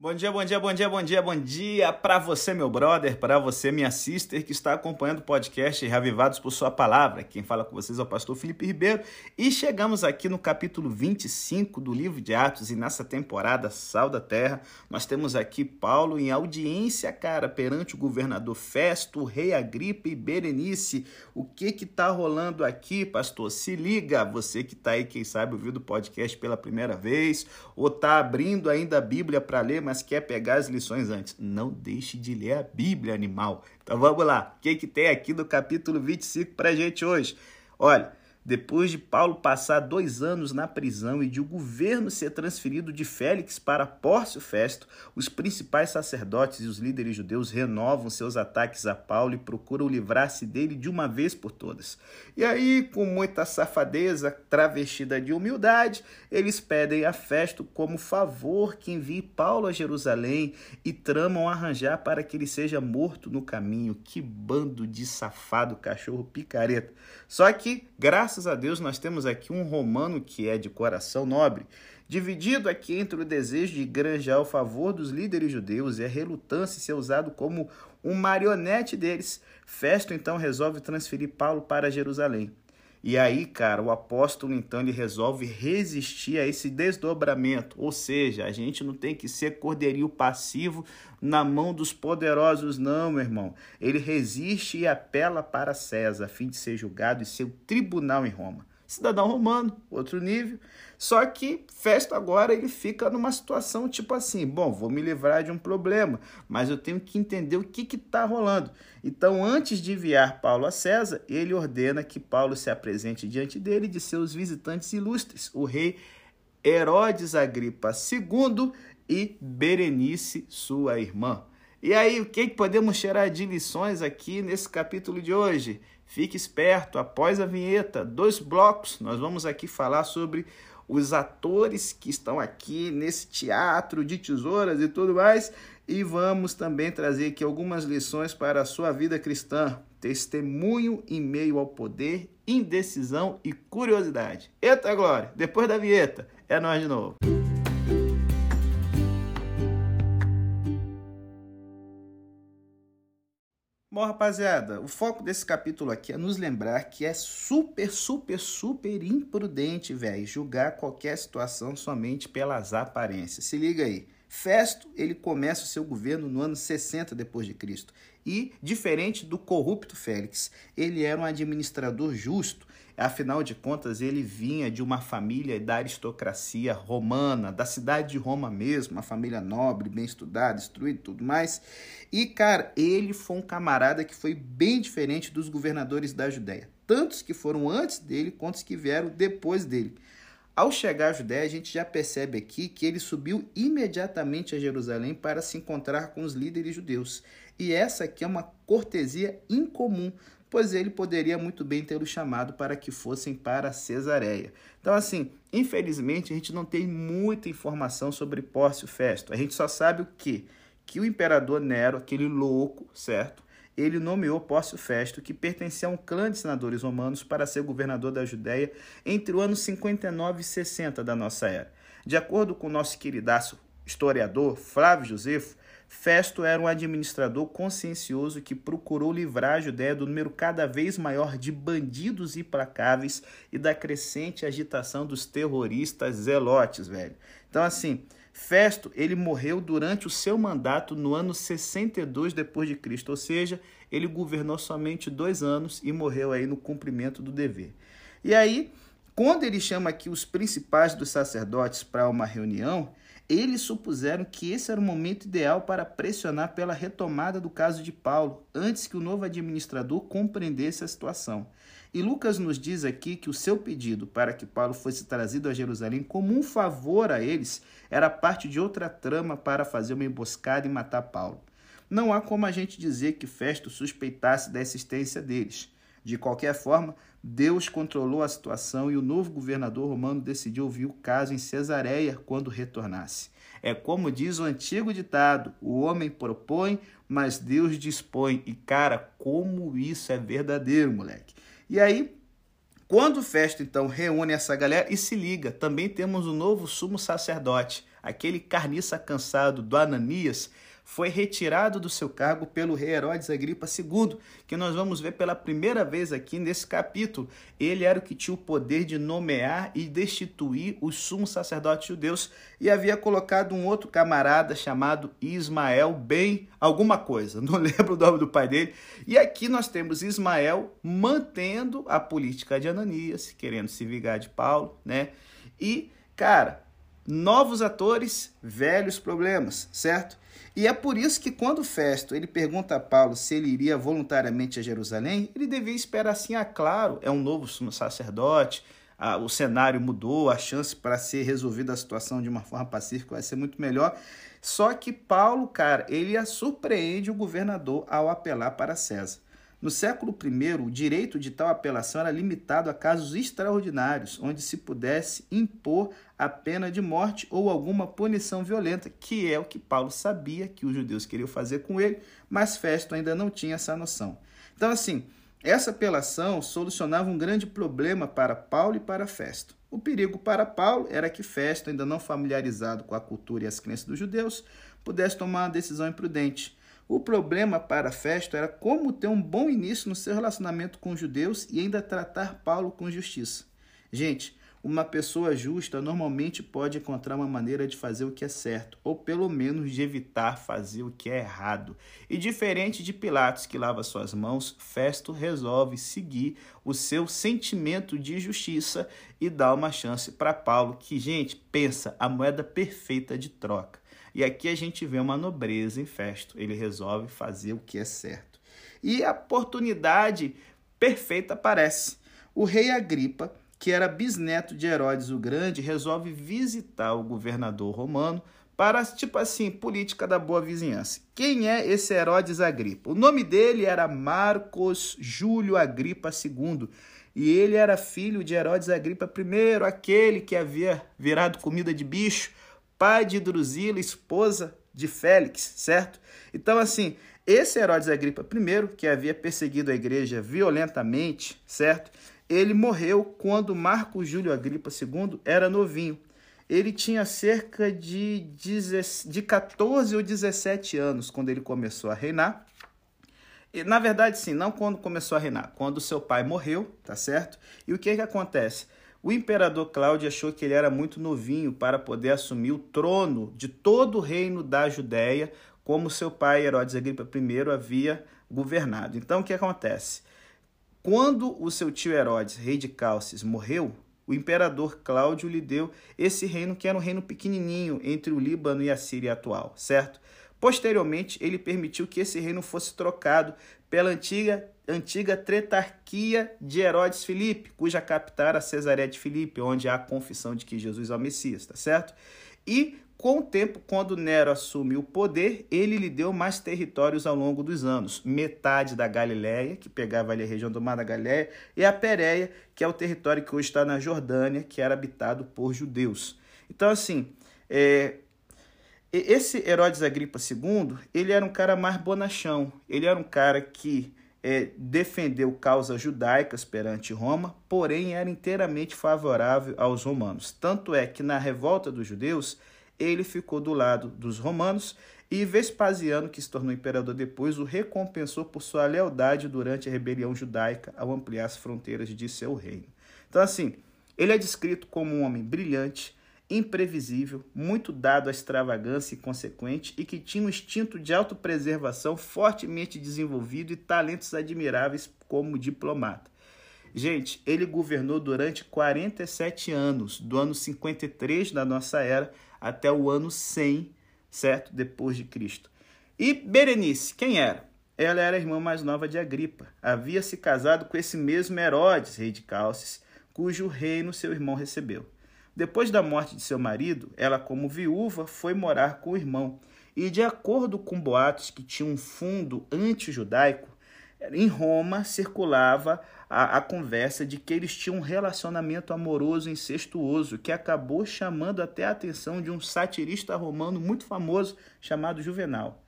Bom dia, bom dia, bom dia, bom dia, bom dia para você, meu brother, para você, minha sister, que está acompanhando o podcast Reavivados por Sua Palavra. Quem fala com vocês é o pastor Felipe Ribeiro e chegamos aqui no capítulo 25 do livro de Atos e nessa temporada Sal da Terra, nós temos aqui Paulo em audiência, cara, perante o governador Festo, o rei Agripa e Berenice. O que que tá rolando aqui, pastor? Se liga, você que tá aí, quem sabe, ouvindo o podcast pela primeira vez ou tá abrindo ainda a Bíblia para ler, mas quer pegar as lições antes. Não deixe de ler a Bíblia, animal. Então vamos lá. O que, que tem aqui no capítulo 25 para gente hoje? Olha, depois de Paulo passar dois anos na prisão e de o governo ser transferido de Félix para Pórcio Festo, os principais sacerdotes e os líderes judeus renovam seus ataques a Paulo e procuram livrar-se dele de uma vez por todas. E aí, com muita safadeza travestida de humildade, eles pedem a Festo como favor que envie Paulo a Jerusalém e tramam arranjar para que ele seja morto no caminho. Que bando de safado cachorro picareta. Só que, graças a Deus, nós temos aqui um romano que é de coração nobre, dividido aqui entre o desejo de granjear o favor dos líderes judeus e a relutância em ser usado como um marionete deles. Festo então resolve transferir Paulo para Jerusalém. E aí, cara, o apóstolo então ele resolve resistir a esse desdobramento, ou seja, a gente não tem que ser cordeirinho passivo na mão dos poderosos, não, meu irmão. Ele resiste e apela para César, a fim de ser julgado em seu tribunal em Roma cidadão romano, outro nível. Só que Festo agora ele fica numa situação tipo assim: bom, vou me livrar de um problema, mas eu tenho que entender o que está rolando. Então, antes de enviar Paulo a César, ele ordena que Paulo se apresente diante dele de seus visitantes ilustres, o rei Herodes Agripa II e Berenice, sua irmã. E aí, o que podemos tirar de lições aqui nesse capítulo de hoje? Fique esperto, após a vinheta, dois blocos, nós vamos aqui falar sobre os atores que estão aqui nesse teatro de tesouras e tudo mais, e vamos também trazer aqui algumas lições para a sua vida cristã. Testemunho em meio ao poder, indecisão e curiosidade. Eita glória! Depois da vinheta, é nós de novo. Bom, rapaziada, o foco desse capítulo aqui é nos lembrar que é super, super, super imprudente, velho, julgar qualquer situação somente pelas aparências. Se liga aí. Festo, ele começa o seu governo no ano 60 depois de Cristo. E, diferente do corrupto Félix, ele era um administrador justo. Afinal de contas, ele vinha de uma família da aristocracia romana, da cidade de Roma mesmo, uma família nobre, bem estudada, instruída e tudo mais. E, cara, ele foi um camarada que foi bem diferente dos governadores da Judéia. Tantos que foram antes dele, quanto os que vieram depois dele. Ao chegar à Judéia, a gente já percebe aqui que ele subiu imediatamente a Jerusalém para se encontrar com os líderes judeus. E essa aqui é uma cortesia incomum, pois ele poderia muito bem tê-lo chamado para que fossem para Cesareia. Então, assim, infelizmente, a gente não tem muita informação sobre Pórcio Festo. A gente só sabe o quê? Que o imperador Nero, aquele louco, certo? ele nomeou Pórcio Festo, que pertencia a um clã de senadores romanos, para ser governador da Judéia entre o ano 59 e 60 da nossa era. De acordo com o nosso queridaço historiador Flávio Josefo, Festo era um administrador consciencioso que procurou livrar a Judéia do número cada vez maior de bandidos implacáveis e da crescente agitação dos terroristas zelotes, velho. Então, assim, Festo, ele morreu durante o seu mandato no ano 62 depois de Cristo, ou seja, ele governou somente dois anos e morreu aí no cumprimento do dever. E aí, quando ele chama aqui os principais dos sacerdotes para uma reunião, eles supuseram que esse era o momento ideal para pressionar pela retomada do caso de Paulo, antes que o novo administrador compreendesse a situação. E Lucas nos diz aqui que o seu pedido para que Paulo fosse trazido a Jerusalém como um favor a eles era parte de outra trama para fazer uma emboscada e matar Paulo. Não há como a gente dizer que Festo suspeitasse da existência deles. De qualquer forma, Deus controlou a situação e o novo governador romano decidiu ouvir o caso em Cesareia quando retornasse. É como diz o antigo ditado: o homem propõe, mas Deus dispõe. E cara, como isso é verdadeiro, moleque. E aí, quando o Festo então reúne essa galera e se liga, também temos o um novo sumo sacerdote, aquele carniça cansado do Ananias, foi retirado do seu cargo pelo rei Herodes Agripa II, que nós vamos ver pela primeira vez aqui nesse capítulo. Ele era o que tinha o poder de nomear e destituir os sumos sacerdotes judeus e havia colocado um outro camarada chamado Ismael bem alguma coisa, não lembro o nome do pai dele. E aqui nós temos Ismael mantendo a política de Ananias, querendo se vingar de Paulo, né? E, cara, novos atores, velhos problemas, certo? E é por isso que quando Festo ele pergunta a Paulo se ele iria voluntariamente a Jerusalém, ele devia esperar assim, ah, claro, é um novo sacerdote, ah, o cenário mudou, a chance para ser resolvida a situação de uma forma pacífica vai ser muito melhor. Só que Paulo, cara, ele surpreende o governador ao apelar para César. No século I, o direito de tal apelação era limitado a casos extraordinários, onde se pudesse impor a pena de morte ou alguma punição violenta, que é o que Paulo sabia que os judeus queriam fazer com ele, mas Festo ainda não tinha essa noção. Então, assim, essa apelação solucionava um grande problema para Paulo e para Festo. O perigo para Paulo era que Festo, ainda não familiarizado com a cultura e as crenças dos judeus, pudesse tomar uma decisão imprudente o problema para Festo era como ter um bom início no seu relacionamento com os judeus e ainda tratar Paulo com justiça. Gente, uma pessoa justa normalmente pode encontrar uma maneira de fazer o que é certo, ou pelo menos de evitar fazer o que é errado. E diferente de Pilatos, que lava suas mãos, Festo resolve seguir o seu sentimento de justiça e dá uma chance para Paulo, que, gente, pensa a moeda perfeita de troca. E aqui a gente vê uma nobreza em Festo. Ele resolve fazer o que é certo. E a oportunidade perfeita aparece. O rei Agripa, que era bisneto de Herodes o Grande, resolve visitar o governador romano para, tipo assim, política da boa vizinhança. Quem é esse Herodes Agripa? O nome dele era Marcos Júlio Agripa II. E ele era filho de Herodes Agripa I, aquele que havia virado comida de bicho pai de Drusila, esposa de Félix, certo? Então, assim, esse Herodes Agripa I, que havia perseguido a igreja violentamente, certo? Ele morreu quando Marco Júlio Agripa II era novinho. Ele tinha cerca de, 10, de 14 ou 17 anos quando ele começou a reinar. E, na verdade, sim, não quando começou a reinar, quando seu pai morreu, tá certo? E o que que acontece? O imperador Cláudio achou que ele era muito novinho para poder assumir o trono de todo o reino da Judéia, como seu pai Herodes Agripa I havia governado. Então, o que acontece? Quando o seu tio Herodes, rei de Calces, morreu, o imperador Cláudio lhe deu esse reino que era um reino pequenininho entre o Líbano e a Síria atual, certo? Posteriormente, ele permitiu que esse reino fosse trocado pela antiga, antiga tretarquia de Herodes Filipe, cuja capital era Cesareia de Filipe, onde há a confissão de que Jesus é o Messias, tá certo? E com o tempo, quando Nero assumiu o poder, ele lhe deu mais territórios ao longo dos anos. Metade da Galiléia, que pegava ali a região do Mar da Galiléia, e a Pérea, que é o território que hoje está na Jordânia, que era habitado por judeus. Então, assim, é, esse Herodes Agripa II, ele era um cara mais bonachão. Ele era um cara que é, defendeu causas judaicas perante Roma, porém era inteiramente favorável aos romanos. Tanto é que na revolta dos judeus, ele ficou do lado dos romanos e Vespasiano, que se tornou imperador depois, o recompensou por sua lealdade durante a rebelião judaica ao ampliar as fronteiras de seu reino. Então, assim, ele é descrito como um homem brilhante, imprevisível, muito dado à extravagância e consequente e que tinha um instinto de autopreservação fortemente desenvolvido e talentos admiráveis como diplomata. Gente, ele governou durante 47 anos, do ano 53 da nossa era até o ano 100, certo? Depois de Cristo. E Berenice, quem era? Ela era a irmã mais nova de Agripa. Havia se casado com esse mesmo Herodes, rei de Calces, cujo reino seu irmão recebeu. Depois da morte de seu marido, ela, como viúva, foi morar com o irmão. E, de acordo com boatos que tinham um fundo anti-judaico, em Roma circulava a, a, conversa de que eles tinham um relacionamento amoroso incestuoso, que acabou chamando até a atenção de um satirista romano muito famoso chamado Juvenal.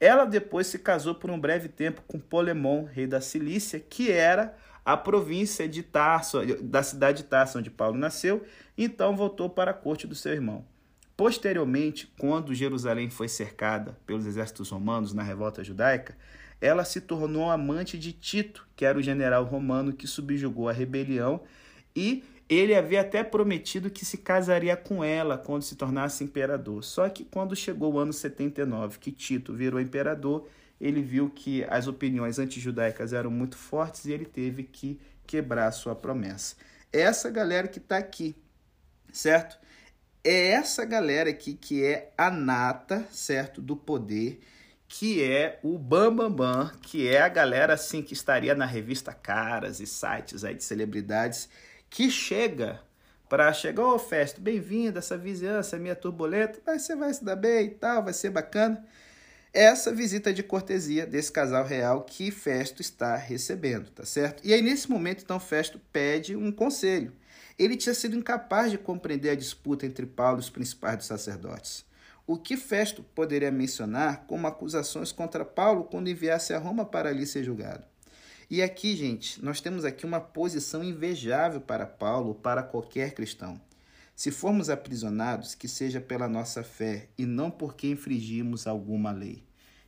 Ela depois se casou por um breve tempo com Polemon, rei da Cilícia, que era a província de Tarso, da cidade de Tarso, onde Paulo nasceu, então voltou para a corte do seu irmão. posteriormente, quando Jerusalém foi cercada pelos exércitos romanos na revolta judaica, ela se tornou amante de Tito, que era o general romano que subjugou a rebelião, e ele havia até prometido que se casaria com ela quando se tornasse imperador. Só que quando chegou o ano 79, que Tito virou imperador, ele viu que as opiniões antijudaicas eram muito fortes e ele teve que quebrar a sua promessa. Essa galera que está aqui, certo? É essa galera aqui que é a nata, certo, do poder que é o Bambambam, Bam Bam, que é a galera assim que estaria na revista Caras e sites aí de celebridades, que chega para chegar, ô oh, Festo, bem-vindo, essa vizinhança é minha turbulenta, vai, você vai se dar bem e tal, vai ser bacana. Essa visita de cortesia desse casal real que Festo está recebendo, tá certo? E aí, nesse momento, então, Festo pede um conselho. Ele tinha sido incapaz de compreender a disputa entre Paulo e os principais dos sacerdotes o que Festo poderia mencionar como acusações contra Paulo quando enviasse a Roma para ali ser julgado. E aqui, gente, nós temos aqui uma posição invejável para Paulo, para qualquer cristão. Se formos aprisionados, que seja pela nossa fé e não porque infringimos alguma lei.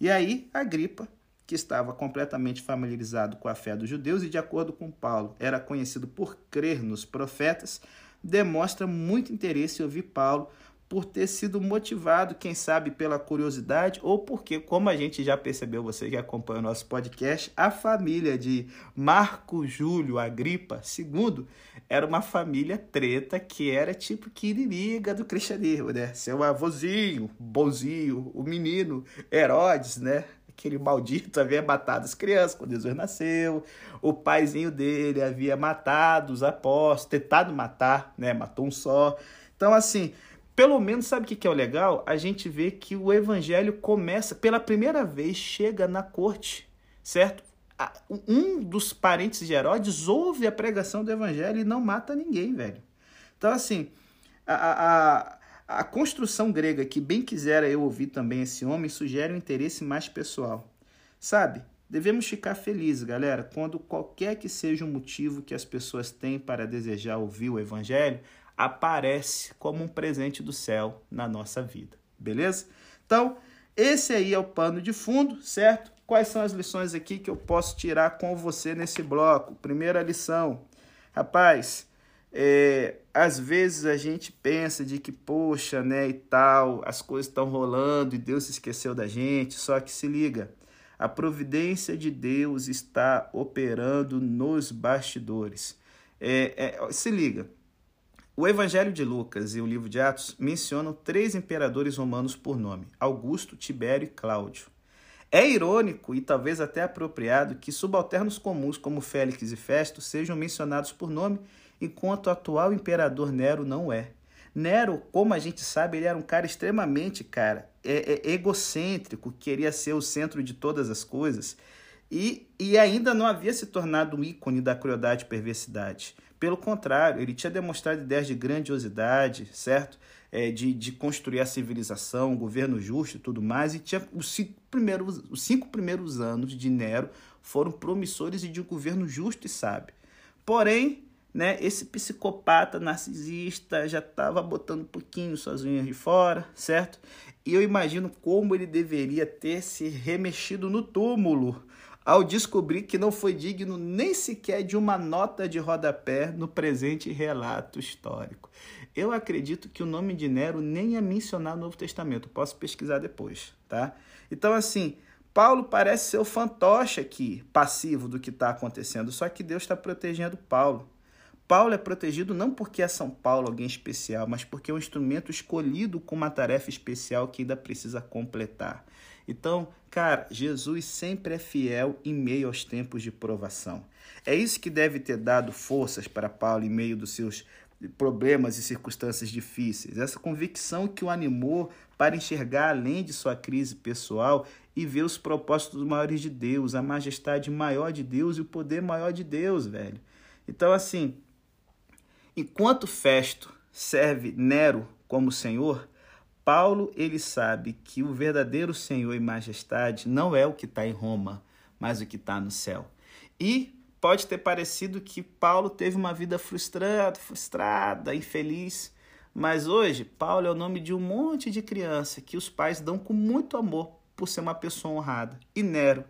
E aí, Agripa, que estava completamente familiarizado com a fé dos judeus e, de acordo com Paulo, era conhecido por crer nos profetas, demonstra muito interesse em ouvir Paulo por ter sido motivado, quem sabe, pela curiosidade ou porque, como a gente já percebeu, você que acompanha o nosso podcast, a família de Marco Júlio Agripa II era uma família treta que era tipo que inimiga do cristianismo, né? Seu avôzinho, bonzinho, o menino Herodes, né? Aquele maldito havia matado as crianças quando Jesus nasceu. O paizinho dele havia matado os apóstolos, tentado matar, né? Matou um só. Então, assim, pelo menos, sabe o que é o legal? A gente vê que o evangelho começa, pela primeira vez, chega na corte, certo? Um dos parentes de Herodes ouve a pregação do evangelho e não mata ninguém, velho. Então, assim, a, a, a construção grega, que bem quisera eu ouvir também esse homem, sugere um interesse mais pessoal. Sabe? Devemos ficar felizes, galera, quando qualquer que seja o motivo que as pessoas têm para desejar ouvir o evangelho, aparece como um presente do céu na nossa vida, beleza? Então, esse aí é o pano de fundo, certo? Quais são as lições aqui que eu posso tirar com você nesse bloco? Primeira lição, rapaz, é, às vezes a gente pensa de que, poxa, né, e tal, as coisas estão rolando e Deus se esqueceu da gente, só que se liga, a providência de Deus está operando nos bastidores. É, é, se liga, o Evangelho de Lucas e o livro de Atos mencionam três imperadores romanos por nome: Augusto, Tibério e Cláudio. É irônico e talvez até apropriado que subalternos comuns como Félix e Festo sejam mencionados por nome, enquanto o atual imperador Nero não é. Nero, como a gente sabe, ele era um cara extremamente, cara, é, é, egocêntrico, queria ser o centro de todas as coisas e, e ainda não havia se tornado um ícone da crueldade e perversidade. Pelo contrário, ele tinha demonstrado ideias de grandiosidade, certo? É, de, de construir a civilização, um governo justo e tudo mais, e tinha os cinco primeiros, os cinco primeiros anos de Nero foram promissores e de um governo justo e sábio. Porém, né, esse psicopata narcisista já estava botando um pouquinho suas unhas de fora, certo? E eu imagino como ele deveria ter se remexido no túmulo ao descobrir que não foi digno nem sequer de uma nota de rodapé no presente relato histórico. Eu acredito que o nome de Nero nem é mencionado no Novo Testamento, posso pesquisar depois, tá? Então, assim, Paulo parece ser o fantoche aqui, passivo do que está acontecendo, só que Deus está protegendo Paulo. Paulo é protegido não porque é São Paulo alguém especial, mas porque é um instrumento escolhido com uma tarefa especial que ainda precisa completar. Então, cara, Jesus sempre é fiel em meio aos tempos de provação. É isso que deve ter dado forças para Paulo em meio dos seus problemas e circunstâncias difíceis. Essa convicção que o animou para enxergar além de sua crise pessoal e ver os propósitos maiores de Deus, a majestade maior de Deus e o poder maior de Deus, velho. Então, assim, enquanto Festo serve Nero como senhor, Paulo ele sabe que o verdadeiro Senhor e majestade não é o que está em Roma, mas o que está no céu. E pode ter parecido que Paulo teve uma vida frustrada, frustrada, infeliz, Mas hoje, Paulo é o nome de um monte de criança que os pais dão com muito amor por ser uma pessoa honrada. E Nero,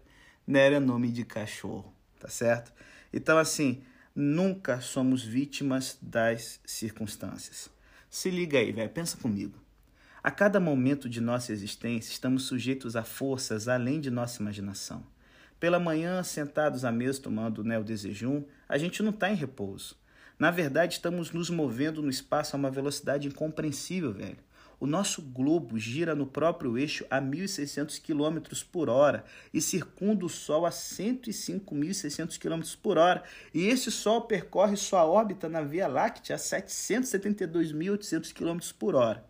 Nero é nome de cachorro, tá certo? Então, assim, nunca somos vítimas das circunstâncias. Se liga aí, velho, pensa comigo. A cada momento de nossa existência, estamos sujeitos a forças além de nossa imaginação. Pela manhã, sentados à mesa tomando né, o desejum, a gente não está em repouso. Na verdade, estamos nos movendo no espaço a uma velocidade incompreensível, velho. O nosso globo gira no próprio eixo a 1.600 km por hora e circunda o Sol a 105.600 km por hora. E esse Sol percorre sua órbita na Via Láctea a 772.800 km por hora.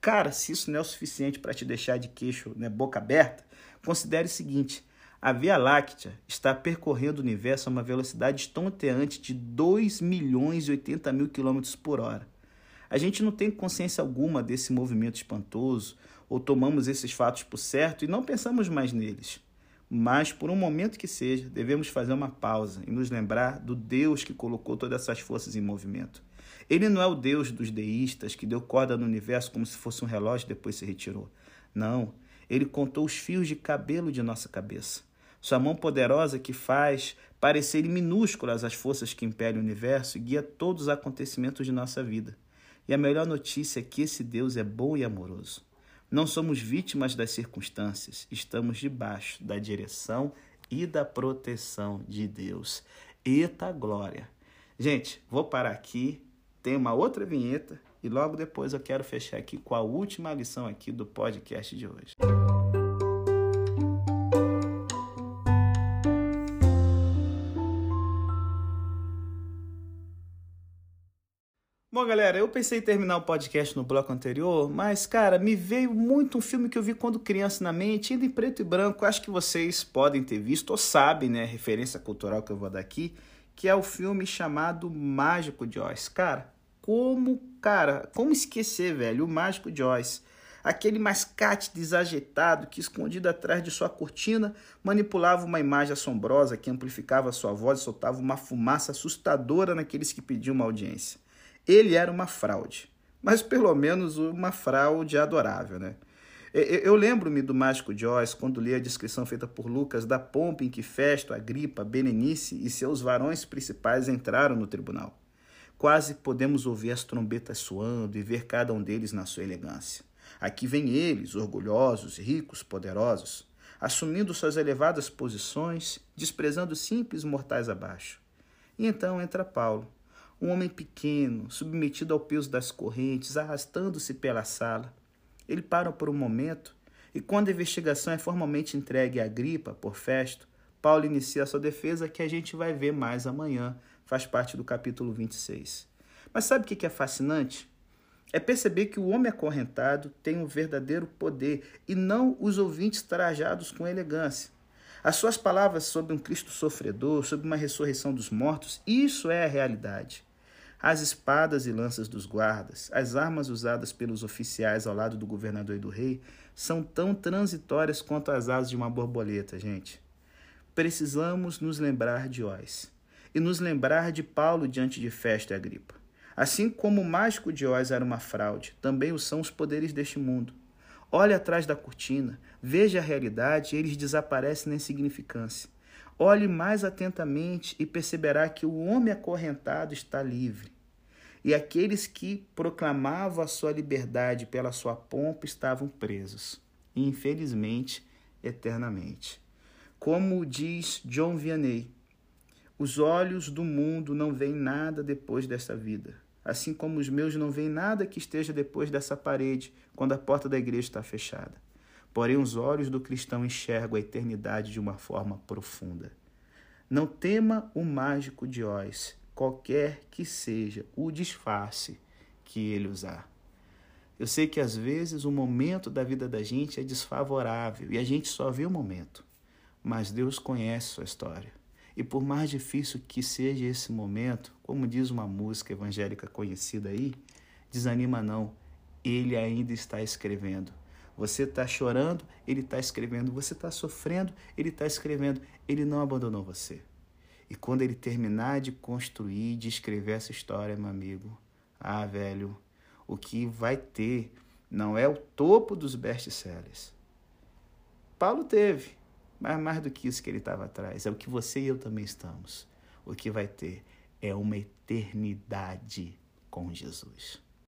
Cara, se isso não é o suficiente para te deixar de queixo, né, boca aberta, considere o seguinte: a Via Láctea está percorrendo o universo a uma velocidade estonteante de 2 milhões e 80 mil quilômetros por hora. A gente não tem consciência alguma desse movimento espantoso, ou tomamos esses fatos por certo e não pensamos mais neles. Mas, por um momento que seja, devemos fazer uma pausa e nos lembrar do Deus que colocou todas essas forças em movimento. Ele não é o Deus dos deístas que deu corda no universo como se fosse um relógio e depois se retirou. Não, ele contou os fios de cabelo de nossa cabeça. Sua mão poderosa que faz parecerem minúsculas as forças que impedem o universo e guia todos os acontecimentos de nossa vida. E a melhor notícia é que esse Deus é bom e amoroso. Não somos vítimas das circunstâncias, estamos debaixo da direção e da proteção de Deus. Eita glória! Gente, vou parar aqui, tem uma outra vinheta e logo depois eu quero fechar aqui com a última lição aqui do podcast de hoje. Bom, galera, eu pensei em terminar o podcast no bloco anterior, mas, cara, me veio muito um filme que eu vi quando criança na mente, ainda em preto e branco. Acho que vocês podem ter visto ou sabem, né? Referência cultural que eu vou dar aqui, que é o filme chamado Mágico Oz. Cara, como, cara, como esquecer, velho, o Mágico Oz? Aquele mascate desajeitado que, escondido atrás de sua cortina, manipulava uma imagem assombrosa que amplificava sua voz e soltava uma fumaça assustadora naqueles que pediam uma audiência. Ele era uma fraude, mas pelo menos uma fraude adorável, né? Eu lembro-me do Mágico Oz quando li a descrição feita por Lucas da pompa em que Festo, Agripa, Berenice e seus varões principais entraram no tribunal. Quase podemos ouvir as trombetas soando e ver cada um deles na sua elegância. Aqui vêm eles, orgulhosos, ricos, poderosos, assumindo suas elevadas posições, desprezando simples mortais abaixo. E então entra Paulo, um homem pequeno, submetido ao peso das correntes, arrastando-se pela sala. Ele para por um momento e, quando a investigação é formalmente entregue à gripa por Festo, Paulo inicia sua defesa, que a gente vai ver mais amanhã, faz parte do capítulo 26. Mas sabe o que é fascinante? É perceber que o homem acorrentado tem um verdadeiro poder e não os ouvintes trajados com elegância. As suas palavras sobre um Cristo sofredor, sobre uma ressurreição dos mortos, isso é a realidade. As espadas e lanças dos guardas, as armas usadas pelos oficiais ao lado do governador e do rei, são tão transitórias quanto as asas de uma borboleta, gente. Precisamos nos lembrar de Oz e nos lembrar de Paulo diante de Festo e Agripa. Assim como o mágico de Oz era uma fraude, também o são os poderes deste mundo. Olhe atrás da cortina, veja a realidade e eles desaparecem na insignificância. Olhe mais atentamente e perceberá que o homem acorrentado está livre. E aqueles que proclamavam a sua liberdade pela sua pompa estavam presos, infelizmente, eternamente. Como diz John Vianney, os olhos do mundo não veem nada depois dessa vida, assim como os meus não veem nada que esteja depois dessa parede, quando a porta da igreja está fechada. Porém, os olhos do cristão enxergam a eternidade de uma forma profunda. Não tema o mágico de Oz, qualquer que seja o disfarce que ele usar. Eu sei que às vezes o momento da vida da gente é desfavorável e a gente só vê o momento, mas Deus conhece sua história. E por mais difícil que seja esse momento, como diz uma música evangélica conhecida aí, desanima não, ele ainda está escrevendo. Você está chorando, ele está escrevendo. Você está sofrendo, ele está escrevendo. Ele não abandonou você. E quando ele terminar de construir, de escrever essa história, meu amigo, ah, velho, o que vai ter não é o topo dos best-sellers. Paulo teve, mas mais do que isso que ele estava atrás, é o que você e eu também estamos. O que vai ter é uma eternidade com Jesus.